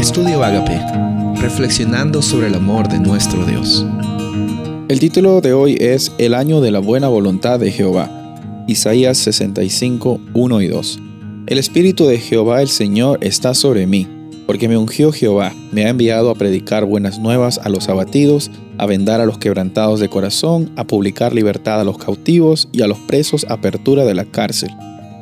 Estudio Agape, reflexionando sobre el amor de nuestro Dios. El título de hoy es El año de la buena voluntad de Jehová. Isaías 65, 1 y 2. El Espíritu de Jehová el Señor está sobre mí, porque me ungió Jehová, me ha enviado a predicar buenas nuevas a los abatidos, a vendar a los quebrantados de corazón, a publicar libertad a los cautivos y a los presos apertura de la cárcel,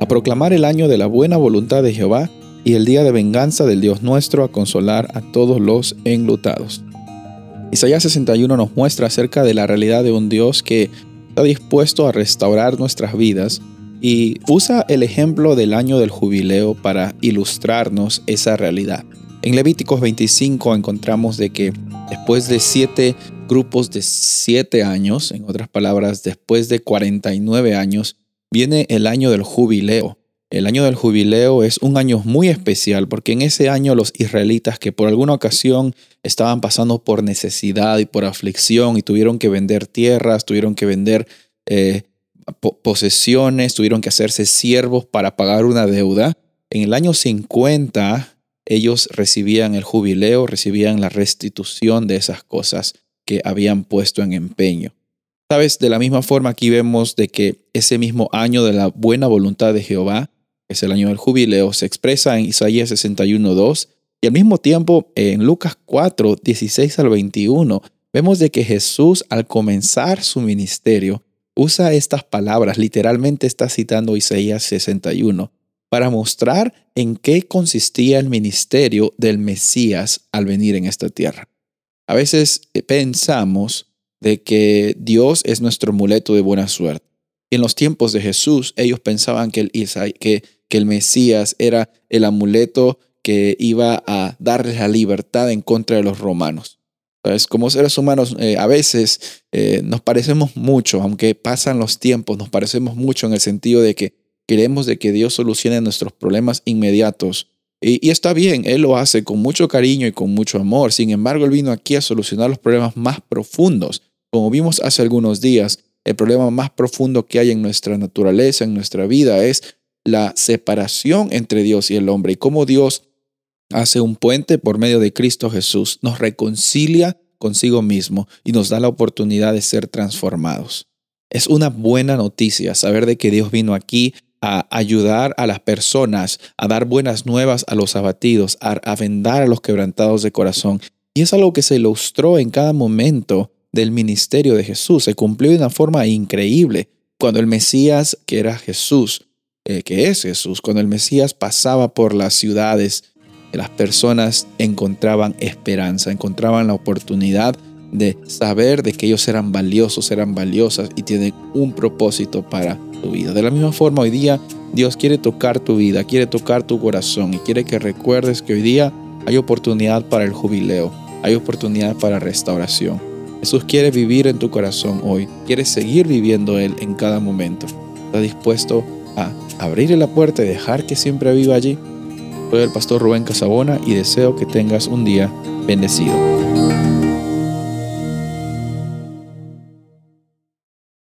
a proclamar el año de la buena voluntad de Jehová y el día de venganza del Dios nuestro, a consolar a todos los enlutados. Isaías 61 nos muestra acerca de la realidad de un Dios que está dispuesto a restaurar nuestras vidas y usa el ejemplo del año del jubileo para ilustrarnos esa realidad. En Levíticos 25 encontramos de que después de siete grupos de siete años, en otras palabras, después de 49 años, viene el año del jubileo. El año del jubileo es un año muy especial porque en ese año los israelitas que por alguna ocasión estaban pasando por necesidad y por aflicción y tuvieron que vender tierras, tuvieron que vender eh, posesiones, tuvieron que hacerse siervos para pagar una deuda. En el año 50 ellos recibían el jubileo, recibían la restitución de esas cosas que habían puesto en empeño. Sabes, de la misma forma aquí vemos de que ese mismo año de la buena voluntad de Jehová es el año del jubileo, se expresa en Isaías 61.2 y al mismo tiempo en Lucas 4, 16 al 21, vemos de que Jesús al comenzar su ministerio usa estas palabras, literalmente está citando Isaías 61, para mostrar en qué consistía el ministerio del Mesías al venir en esta tierra. A veces eh, pensamos de que Dios es nuestro amuleto de buena suerte. En los tiempos de Jesús, ellos pensaban que el, que el Mesías era el amuleto que iba a darles la libertad en contra de los romanos. Entonces, como seres humanos, eh, a veces eh, nos parecemos mucho, aunque pasan los tiempos, nos parecemos mucho en el sentido de que queremos de que Dios solucione nuestros problemas inmediatos. Y, está bien, Él lo hace con mucho cariño y con mucho amor. Sin embargo, Él vino aquí a solucionar los problemas más profundos. Como vimos hace algunos días, el problema más profundo que hay en nuestra naturaleza, en nuestra vida, es la separación entre Dios y el hombre y cómo Dios hace un puente por medio de Cristo Jesús, nos reconcilia consigo mismo y nos da la oportunidad de ser transformados. Es una buena noticia saber de que Dios vino aquí a ayudar a las personas, a dar buenas nuevas a los abatidos, a, vendar a los quebrantados de corazón. Y es algo que se ilustró en cada momento del ministerio de Jesús. Se cumplió de una forma increíble. Cuando el Mesías, que era Jesús, eh, que es Jesús. Cuando el Mesías pasaba por las ciudades, las personas encontraban esperanza, encontraban la oportunidad de saber de que ellos eran valiosos, eran valiosas y tienen un propósito para tu vida. De la misma forma, hoy día Dios quiere tocar tu vida, quiere tocar tu corazón y quiere que recuerdes que hoy día hay oportunidad para el jubileo, hay oportunidad para restauración. Jesús quiere vivir en tu corazón hoy, quiere seguir viviendo Él en cada momento. Está dispuesto a abrirle la puerta y dejar que siempre viva allí. Soy el pastor Rubén Casabona y deseo que tengas un día bendecido.